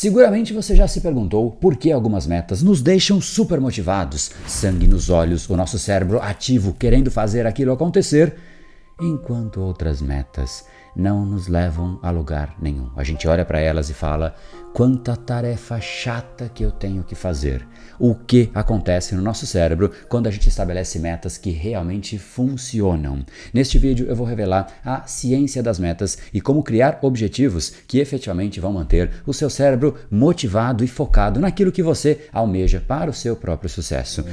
Seguramente você já se perguntou por que algumas metas nos deixam super motivados, sangue nos olhos, o nosso cérebro ativo querendo fazer aquilo acontecer, enquanto outras metas não nos levam a lugar nenhum. A gente olha para elas e fala: quanta tarefa chata que eu tenho que fazer. O que acontece no nosso cérebro quando a gente estabelece metas que realmente funcionam? Neste vídeo eu vou revelar a ciência das metas e como criar objetivos que efetivamente vão manter o seu cérebro motivado e focado naquilo que você almeja para o seu próprio sucesso.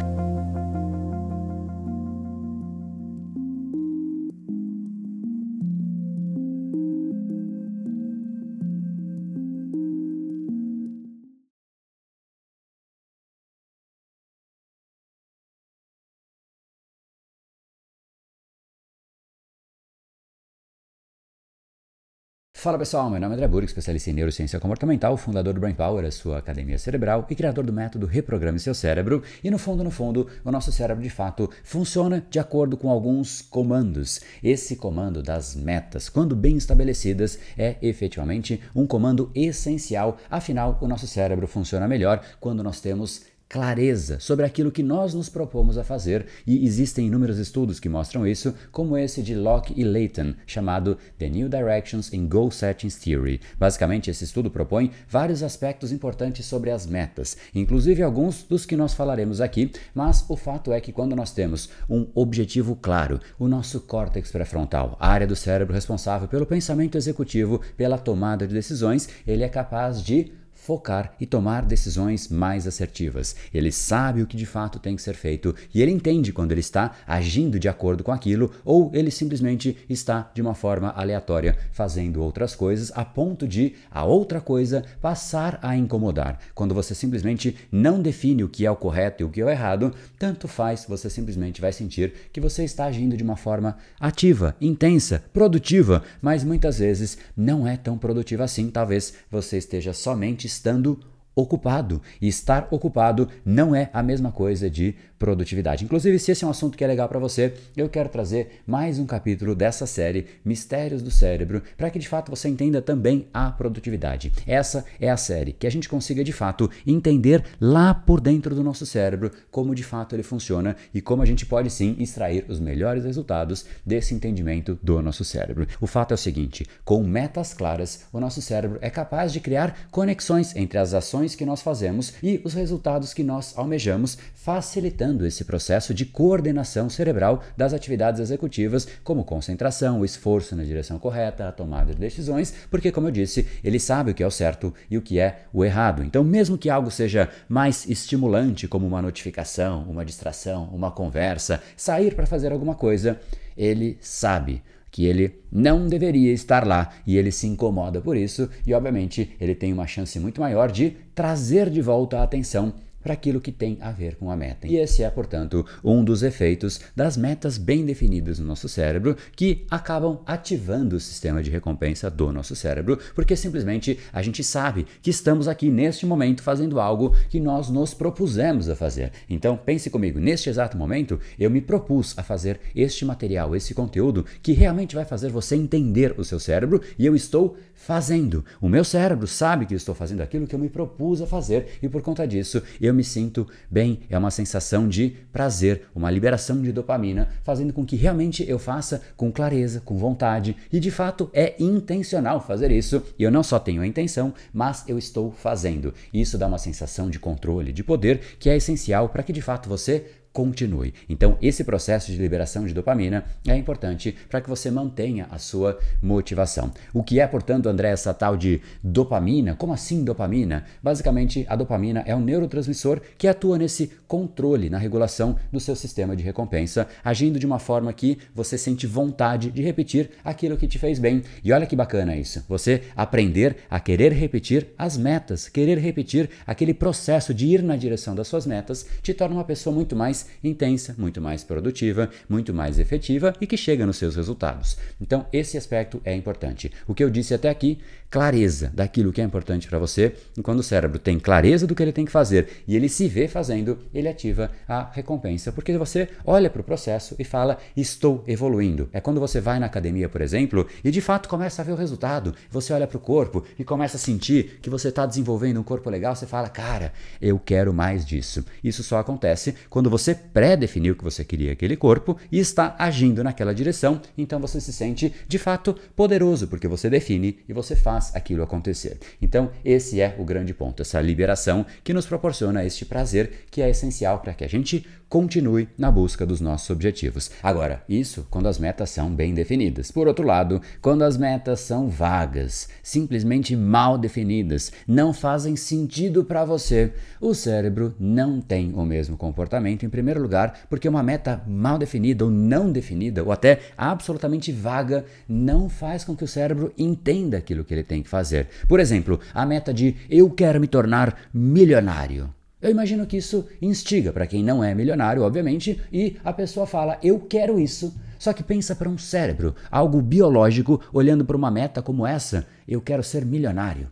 Fala pessoal, meu nome é André Burg, especialista em neurociência comportamental, fundador do Brain Power, a sua academia cerebral e criador do método Reprograme Seu Cérebro. E no fundo, no fundo, o nosso cérebro de fato funciona de acordo com alguns comandos. Esse comando das metas, quando bem estabelecidas, é efetivamente um comando essencial. Afinal, o nosso cérebro funciona melhor quando nós temos clareza sobre aquilo que nós nos propomos a fazer, e existem inúmeros estudos que mostram isso, como esse de Locke e Layton, chamado The New Directions in Goal Settings Theory. Basicamente, esse estudo propõe vários aspectos importantes sobre as metas, inclusive alguns dos que nós falaremos aqui, mas o fato é que quando nós temos um objetivo claro, o nosso córtex pré-frontal, a área do cérebro responsável pelo pensamento executivo, pela tomada de decisões, ele é capaz de focar e tomar decisões mais assertivas. Ele sabe o que de fato tem que ser feito e ele entende quando ele está agindo de acordo com aquilo ou ele simplesmente está de uma forma aleatória fazendo outras coisas a ponto de a outra coisa passar a incomodar. Quando você simplesmente não define o que é o correto e o que é o errado, tanto faz, você simplesmente vai sentir que você está agindo de uma forma ativa, intensa, produtiva, mas muitas vezes não é tão produtiva assim. Talvez você esteja somente estando ocupado. E estar ocupado não é a mesma coisa de produtividade. Inclusive, se esse é um assunto que é legal para você, eu quero trazer mais um capítulo dessa série Mistérios do Cérebro, para que de fato você entenda também a produtividade. Essa é a série que a gente consiga de fato entender lá por dentro do nosso cérebro como de fato ele funciona e como a gente pode sim extrair os melhores resultados desse entendimento do nosso cérebro. O fato é o seguinte: com metas claras, o nosso cérebro é capaz de criar conexões entre as ações que nós fazemos e os resultados que nós almejamos, facilitando facilitando esse processo de coordenação cerebral das atividades executivas, como concentração, o esforço na direção correta, a tomada de decisões, porque, como eu disse, ele sabe o que é o certo e o que é o errado. Então, mesmo que algo seja mais estimulante, como uma notificação, uma distração, uma conversa, sair para fazer alguma coisa, ele sabe que ele não deveria estar lá e ele se incomoda por isso e obviamente ele tem uma chance muito maior de trazer de volta a atenção para aquilo que tem a ver com a meta. E esse é, portanto, um dos efeitos das metas bem definidas no nosso cérebro que acabam ativando o sistema de recompensa do nosso cérebro, porque simplesmente a gente sabe que estamos aqui neste momento fazendo algo que nós nos propusemos a fazer. Então, pense comigo, neste exato momento, eu me propus a fazer este material, esse conteúdo que realmente vai fazer você entender o seu cérebro e eu estou fazendo. O meu cérebro sabe que estou fazendo aquilo que eu me propus a fazer e por conta disso eu me sinto bem. É uma sensação de prazer, uma liberação de dopamina, fazendo com que realmente eu faça com clareza, com vontade e de fato é intencional fazer isso. E eu não só tenho a intenção, mas eu estou fazendo. Isso dá uma sensação de controle, de poder que é essencial para que de fato você continue. Então, esse processo de liberação de dopamina é importante para que você mantenha a sua motivação. O que é, portanto, André, essa tal de dopamina? Como assim dopamina? Basicamente, a dopamina é um neurotransmissor que atua nesse controle, na regulação do seu sistema de recompensa, agindo de uma forma que você sente vontade de repetir aquilo que te fez bem. E olha que bacana isso. Você aprender a querer repetir as metas, querer repetir aquele processo de ir na direção das suas metas, te torna uma pessoa muito mais intensa, muito mais produtiva, muito mais efetiva e que chega nos seus resultados. Então, esse aspecto é importante. O que eu disse até aqui, clareza daquilo que é importante para você, e quando o cérebro tem clareza do que ele tem que fazer e ele se vê fazendo, ele ativa a recompensa, porque você olha para o processo e fala: "Estou evoluindo". É quando você vai na academia, por exemplo, e de fato começa a ver o resultado. Você olha para o corpo e começa a sentir que você está desenvolvendo um corpo legal, você fala: "Cara, eu quero mais disso". Isso só acontece quando você pré-definiu que você queria aquele corpo e está agindo naquela direção, então você se sente de fato poderoso, porque você define e você faz aquilo acontecer. Então, esse é o grande ponto, essa liberação que nos proporciona este prazer que é essencial para que a gente continue na busca dos nossos objetivos. Agora, isso quando as metas são bem definidas. Por outro lado, quando as metas são vagas, simplesmente mal definidas, não fazem sentido para você, o cérebro não tem o mesmo comportamento, em primeiro lugar, porque uma meta mal definida ou não definida, ou até absolutamente vaga, não faz com que o cérebro entenda aquilo que ele tem que fazer. Por exemplo, a meta de eu quero me tornar milionário. Eu imagino que isso instiga para quem não é milionário, obviamente, e a pessoa fala: Eu quero isso. Só que pensa para um cérebro, algo biológico, olhando para uma meta como essa: Eu quero ser milionário.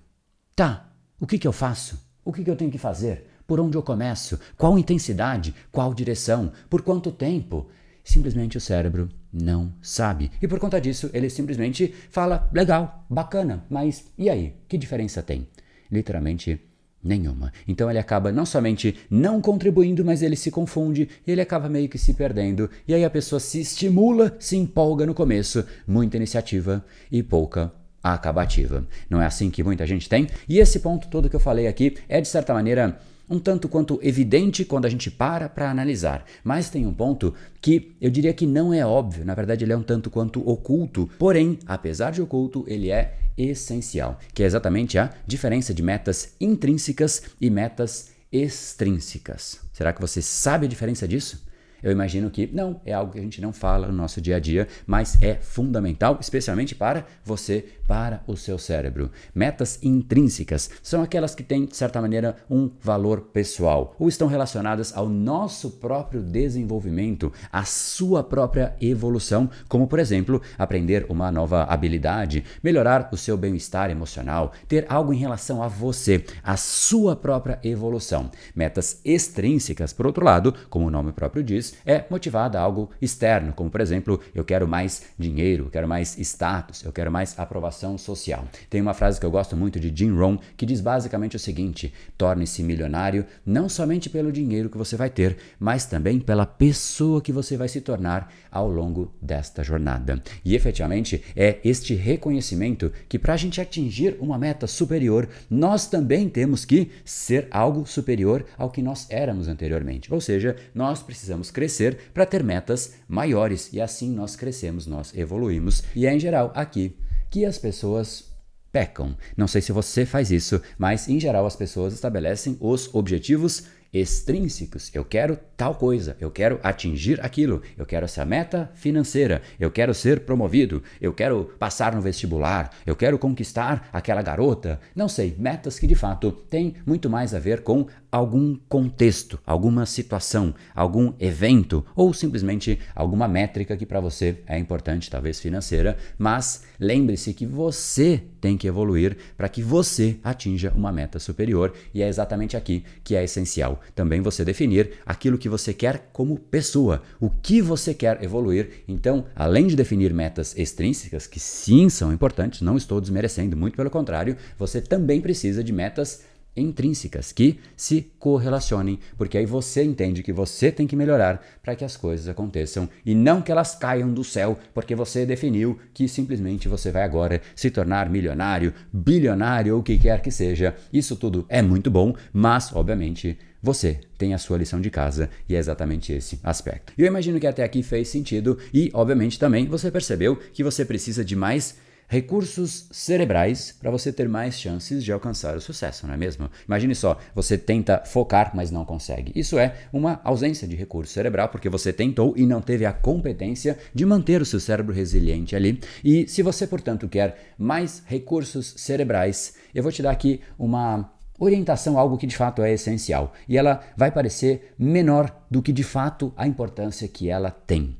Tá, o que, que eu faço? O que, que eu tenho que fazer? Por onde eu começo? Qual intensidade? Qual direção? Por quanto tempo? Simplesmente o cérebro não sabe. E por conta disso, ele simplesmente fala: legal, bacana, mas e aí? Que diferença tem? Literalmente Nenhuma. Então ele acaba não somente não contribuindo, mas ele se confunde e ele acaba meio que se perdendo. E aí a pessoa se estimula, se empolga no começo, muita iniciativa e pouca acabativa. Não é assim que muita gente tem? E esse ponto todo que eu falei aqui é de certa maneira um tanto quanto evidente quando a gente para para analisar, mas tem um ponto que eu diria que não é óbvio, na verdade ele é um tanto quanto oculto, porém, apesar de oculto, ele é essencial, que é exatamente a diferença de metas intrínsecas e metas extrínsecas. Será que você sabe a diferença disso? Eu imagino que não, é algo que a gente não fala no nosso dia a dia, mas é fundamental, especialmente para você, para o seu cérebro. Metas intrínsecas são aquelas que têm, de certa maneira, um valor pessoal ou estão relacionadas ao nosso próprio desenvolvimento, à sua própria evolução, como, por exemplo, aprender uma nova habilidade, melhorar o seu bem-estar emocional, ter algo em relação a você, a sua própria evolução. Metas extrínsecas, por outro lado, como o nome próprio diz, é motivada a algo externo, como por exemplo, eu quero mais dinheiro, eu quero mais status, eu quero mais aprovação social. Tem uma frase que eu gosto muito de Jim Rohn que diz basicamente o seguinte: torne-se milionário não somente pelo dinheiro que você vai ter, mas também pela pessoa que você vai se tornar ao longo desta jornada. E efetivamente é este reconhecimento que para a gente atingir uma meta superior, nós também temos que ser algo superior ao que nós éramos anteriormente. Ou seja, nós precisamos crescer para ter metas maiores e assim nós crescemos, nós evoluímos. E é em geral aqui que as pessoas pecam. Não sei se você faz isso, mas em geral as pessoas estabelecem os objetivos extrínsecos. Eu quero tal coisa, eu quero atingir aquilo, eu quero essa meta financeira, eu quero ser promovido, eu quero passar no vestibular, eu quero conquistar aquela garota. Não sei, metas que de fato têm muito mais a ver com algum contexto, alguma situação, algum evento ou simplesmente alguma métrica que para você é importante, talvez financeira, mas lembre-se que você tem que evoluir para que você atinja uma meta superior e é exatamente aqui que é essencial também você definir aquilo que você quer como pessoa, o que você quer evoluir. Então, além de definir metas extrínsecas, que sim são importantes, não estou desmerecendo, muito pelo contrário, você também precisa de metas intrínsecas que se correlacionem, porque aí você entende que você tem que melhorar para que as coisas aconteçam e não que elas caiam do céu, porque você definiu que simplesmente você vai agora se tornar milionário, bilionário ou o que quer que seja. Isso tudo é muito bom, mas obviamente você tem a sua lição de casa e é exatamente esse aspecto. Eu imagino que até aqui fez sentido e, obviamente, também você percebeu que você precisa de mais recursos cerebrais para você ter mais chances de alcançar o sucesso, não é mesmo? Imagine só, você tenta focar, mas não consegue. Isso é uma ausência de recurso cerebral porque você tentou e não teve a competência de manter o seu cérebro resiliente ali. E se você, portanto, quer mais recursos cerebrais, eu vou te dar aqui uma orientação, algo que de fato é essencial. E ela vai parecer menor do que de fato a importância que ela tem.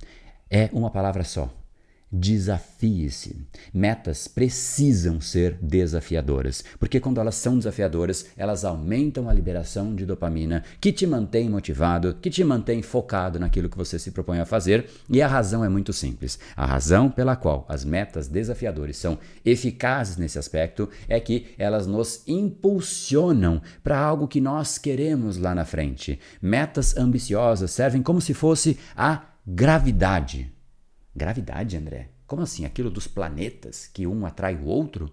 É uma palavra só: Desafie-se. Metas precisam ser desafiadoras, porque quando elas são desafiadoras, elas aumentam a liberação de dopamina, que te mantém motivado, que te mantém focado naquilo que você se propõe a fazer. E a razão é muito simples. A razão pela qual as metas desafiadoras são eficazes nesse aspecto é que elas nos impulsionam para algo que nós queremos lá na frente. Metas ambiciosas servem como se fosse a gravidade Gravidade, André? Como assim? Aquilo dos planetas que um atrai o outro?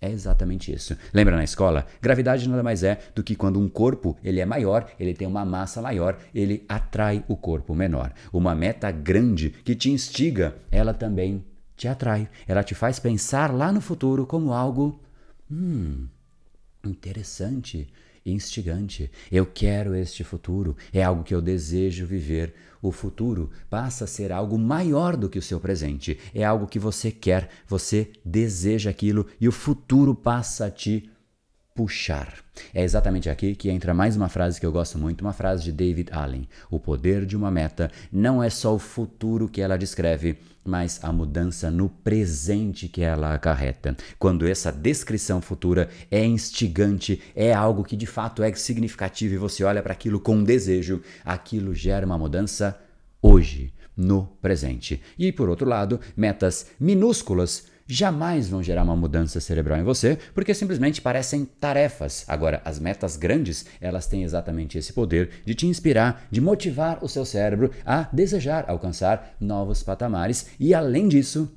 É exatamente isso. Lembra na escola? Gravidade nada mais é do que quando um corpo ele é maior, ele tem uma massa maior, ele atrai o corpo menor. Uma meta grande que te instiga, ela também te atrai. Ela te faz pensar lá no futuro como algo hum, interessante, instigante. Eu quero este futuro, é algo que eu desejo viver. O futuro passa a ser algo maior do que o seu presente. É algo que você quer, você deseja aquilo e o futuro passa a te puxar. É exatamente aqui que entra mais uma frase que eu gosto muito, uma frase de David Allen. O poder de uma meta não é só o futuro que ela descreve, mas a mudança no presente que ela acarreta. Quando essa descrição futura é instigante, é algo que de fato é significativo e você olha para aquilo com desejo, aquilo gera uma mudança hoje, no presente. E por outro lado, metas minúsculas jamais vão gerar uma mudança cerebral em você, porque simplesmente parecem tarefas. Agora, as metas grandes, elas têm exatamente esse poder de te inspirar, de motivar o seu cérebro a desejar alcançar novos patamares e além disso,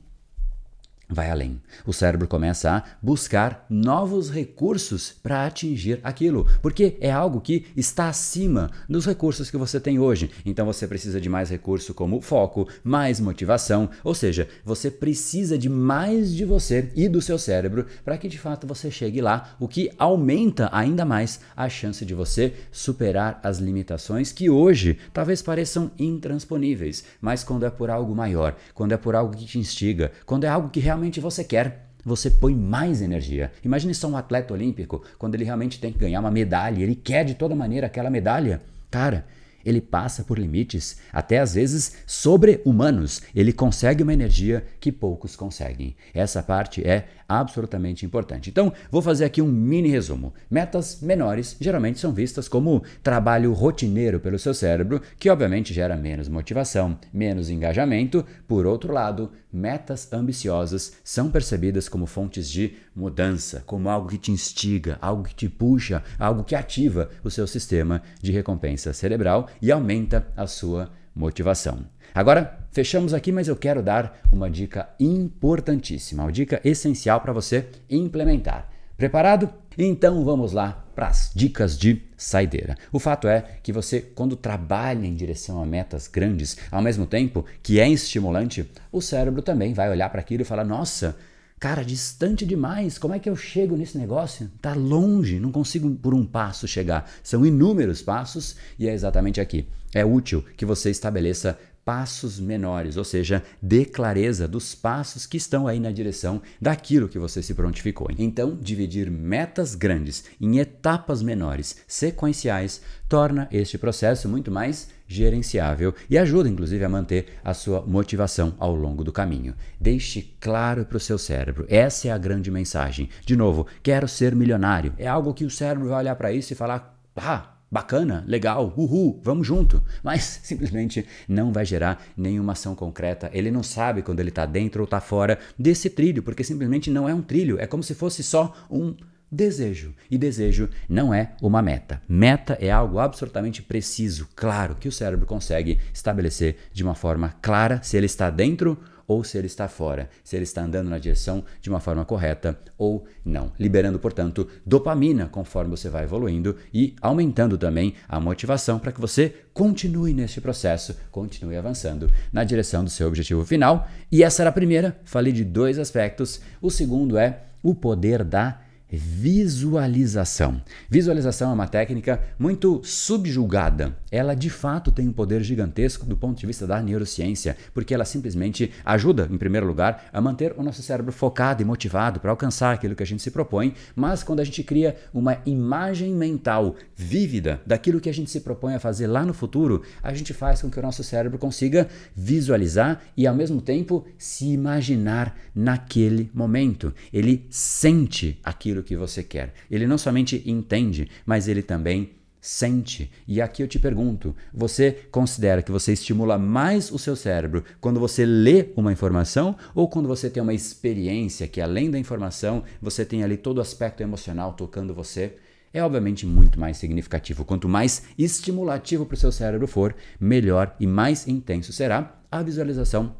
vai além. O cérebro começa a buscar novos recursos para atingir aquilo, porque é algo que está acima dos recursos que você tem hoje. Então você precisa de mais recurso como foco, mais motivação, ou seja, você precisa de mais de você e do seu cérebro para que de fato você chegue lá, o que aumenta ainda mais a chance de você superar as limitações que hoje talvez pareçam intransponíveis, mas quando é por algo maior, quando é por algo que te instiga, quando é algo que realmente realmente você quer, você põe mais energia. Imagine só um atleta olímpico, quando ele realmente tem que ganhar uma medalha, ele quer de toda maneira aquela medalha. Cara, ele passa por limites, até às vezes sobre-humanos. Ele consegue uma energia que poucos conseguem. Essa parte é absolutamente importante. Então, vou fazer aqui um mini resumo. Metas menores geralmente são vistas como trabalho rotineiro pelo seu cérebro, que obviamente gera menos motivação, menos engajamento. Por outro lado, metas ambiciosas são percebidas como fontes de mudança, como algo que te instiga, algo que te puxa, algo que ativa o seu sistema de recompensa cerebral e aumenta a sua motivação. Agora, fechamos aqui, mas eu quero dar uma dica importantíssima, uma dica essencial para você implementar. Preparado? Então vamos lá para as dicas de saideira. O fato é que você, quando trabalha em direção a metas grandes, ao mesmo tempo que é estimulante, o cérebro também vai olhar para aquilo e falar: nossa, cara, distante demais, como é que eu chego nesse negócio? Tá longe, não consigo por um passo chegar. São inúmeros passos e é exatamente aqui. É útil que você estabeleça passos menores, ou seja, dê clareza dos passos que estão aí na direção daquilo que você se prontificou. Então, dividir metas grandes em etapas menores, sequenciais, torna este processo muito mais gerenciável e ajuda inclusive a manter a sua motivação ao longo do caminho. Deixe claro para o seu cérebro, essa é a grande mensagem. De novo, quero ser milionário. É algo que o cérebro vai olhar para isso e falar: "Ah, bacana, legal, uhul, vamos junto. Mas simplesmente não vai gerar nenhuma ação concreta. Ele não sabe quando ele está dentro ou está fora desse trilho, porque simplesmente não é um trilho. É como se fosse só um desejo. E desejo não é uma meta. Meta é algo absolutamente preciso, claro, que o cérebro consegue estabelecer de uma forma clara se ele está dentro ou se ele está fora, se ele está andando na direção de uma forma correta ou não, liberando, portanto, dopamina conforme você vai evoluindo e aumentando também a motivação para que você continue neste processo, continue avançando na direção do seu objetivo final. E essa era a primeira, falei de dois aspectos. O segundo é o poder da visualização. Visualização é uma técnica muito subjulgada. Ela de fato tem um poder gigantesco do ponto de vista da neurociência, porque ela simplesmente ajuda, em primeiro lugar, a manter o nosso cérebro focado e motivado para alcançar aquilo que a gente se propõe, mas quando a gente cria uma imagem mental vívida daquilo que a gente se propõe a fazer lá no futuro, a gente faz com que o nosso cérebro consiga visualizar e ao mesmo tempo se imaginar naquele momento. Ele sente aquilo aquilo que você quer. Ele não somente entende, mas ele também sente. E aqui eu te pergunto: você considera que você estimula mais o seu cérebro quando você lê uma informação ou quando você tem uma experiência que, além da informação, você tem ali todo o aspecto emocional tocando você? É obviamente muito mais significativo. Quanto mais estimulativo para o seu cérebro for, melhor e mais intenso será a visualização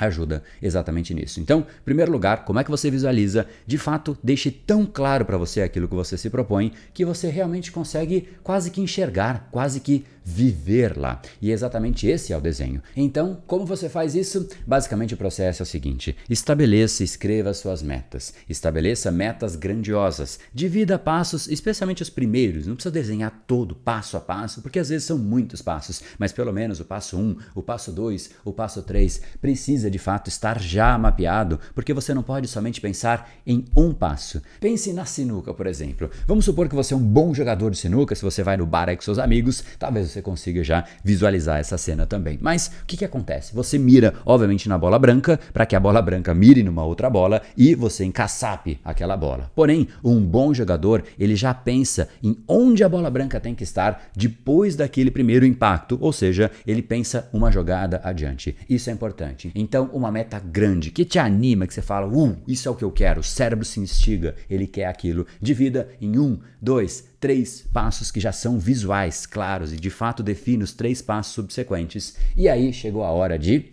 ajuda exatamente nisso. Então, em primeiro lugar, como é que você visualiza? De fato, deixe tão claro para você aquilo que você se propõe que você realmente consegue quase que enxergar, quase que viver lá. E exatamente esse é o desenho. Então, como você faz isso? Basicamente o processo é o seguinte: estabeleça e escreva suas metas. Estabeleça metas grandiosas. Divida passos, especialmente os primeiros. Não precisa desenhar todo passo a passo, porque às vezes são muitos passos, mas pelo menos o passo 1, um, o passo 2, o passo 3 precisa de fato estar já mapeado, porque você não pode somente pensar em um passo. Pense na sinuca, por exemplo. Vamos supor que você é um bom jogador de sinuca, se você vai no bar aí com seus amigos, talvez você consiga já visualizar essa cena também. Mas o que, que acontece? Você mira, obviamente, na bola branca, para que a bola branca mire numa outra bola e você encaçape aquela bola. Porém, um bom jogador, ele já pensa em onde a bola branca tem que estar depois daquele primeiro impacto, ou seja, ele pensa uma jogada adiante. Isso é importante. Então, uma meta grande que te anima, que você fala, uh, isso é o que eu quero, o cérebro se instiga, ele quer aquilo. Divida em um, dois, três passos que já são visuais, claros e de fato define os três passos subsequentes. E aí chegou a hora de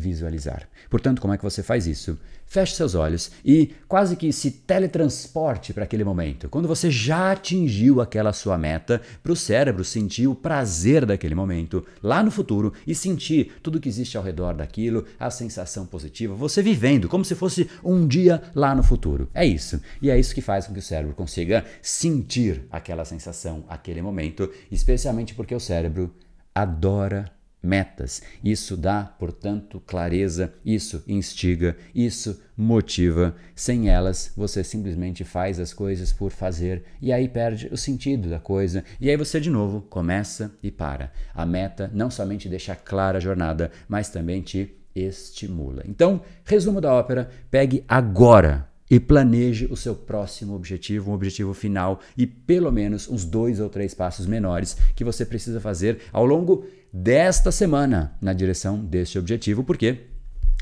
visualizar. Portanto, como é que você faz isso? Feche seus olhos e quase que se teletransporte para aquele momento. Quando você já atingiu aquela sua meta, para o cérebro sentir o prazer daquele momento lá no futuro e sentir tudo que existe ao redor daquilo, a sensação positiva, você vivendo como se fosse um dia lá no futuro. É isso. E é isso que faz com que o cérebro consiga sentir aquela sensação, aquele momento, especialmente porque o cérebro adora metas. Isso dá, portanto, clareza, isso instiga, isso motiva. Sem elas, você simplesmente faz as coisas por fazer e aí perde o sentido da coisa. E aí você de novo começa e para. A meta não somente deixa clara a jornada, mas também te estimula. Então, resumo da ópera: pegue agora e planeje o seu próximo objetivo, um objetivo final e pelo menos uns dois ou três passos menores que você precisa fazer ao longo desta semana na direção deste objetivo, porque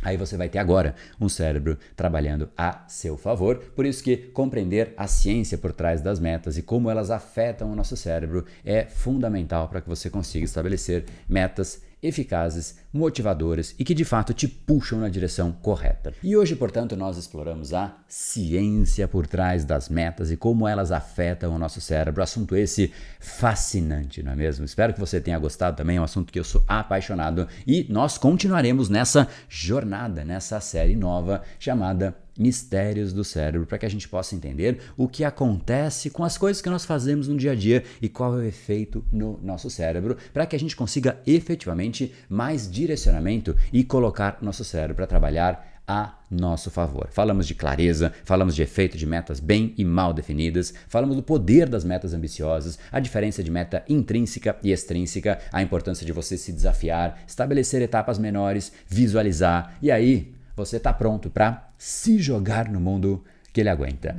Aí você vai ter agora um cérebro trabalhando a seu favor. Por isso que compreender a ciência por trás das metas e como elas afetam o nosso cérebro é fundamental para que você consiga estabelecer metas eficazes, motivadoras e que de fato te puxam na direção correta. E hoje, portanto, nós exploramos a ciência por trás das metas e como elas afetam o nosso cérebro. Assunto esse fascinante, não é mesmo? Espero que você tenha gostado também, é um assunto que eu sou apaixonado e nós continuaremos nessa jornada, nessa série nova chamada mistérios do cérebro, para que a gente possa entender o que acontece com as coisas que nós fazemos no dia a dia e qual é o efeito no nosso cérebro, para que a gente consiga efetivamente mais direcionamento e colocar nosso cérebro para trabalhar a nosso favor. Falamos de clareza, falamos de efeito de metas bem e mal definidas, falamos do poder das metas ambiciosas, a diferença de meta intrínseca e extrínseca, a importância de você se desafiar, estabelecer etapas menores, visualizar e aí você está pronto para se jogar no mundo que ele aguenta.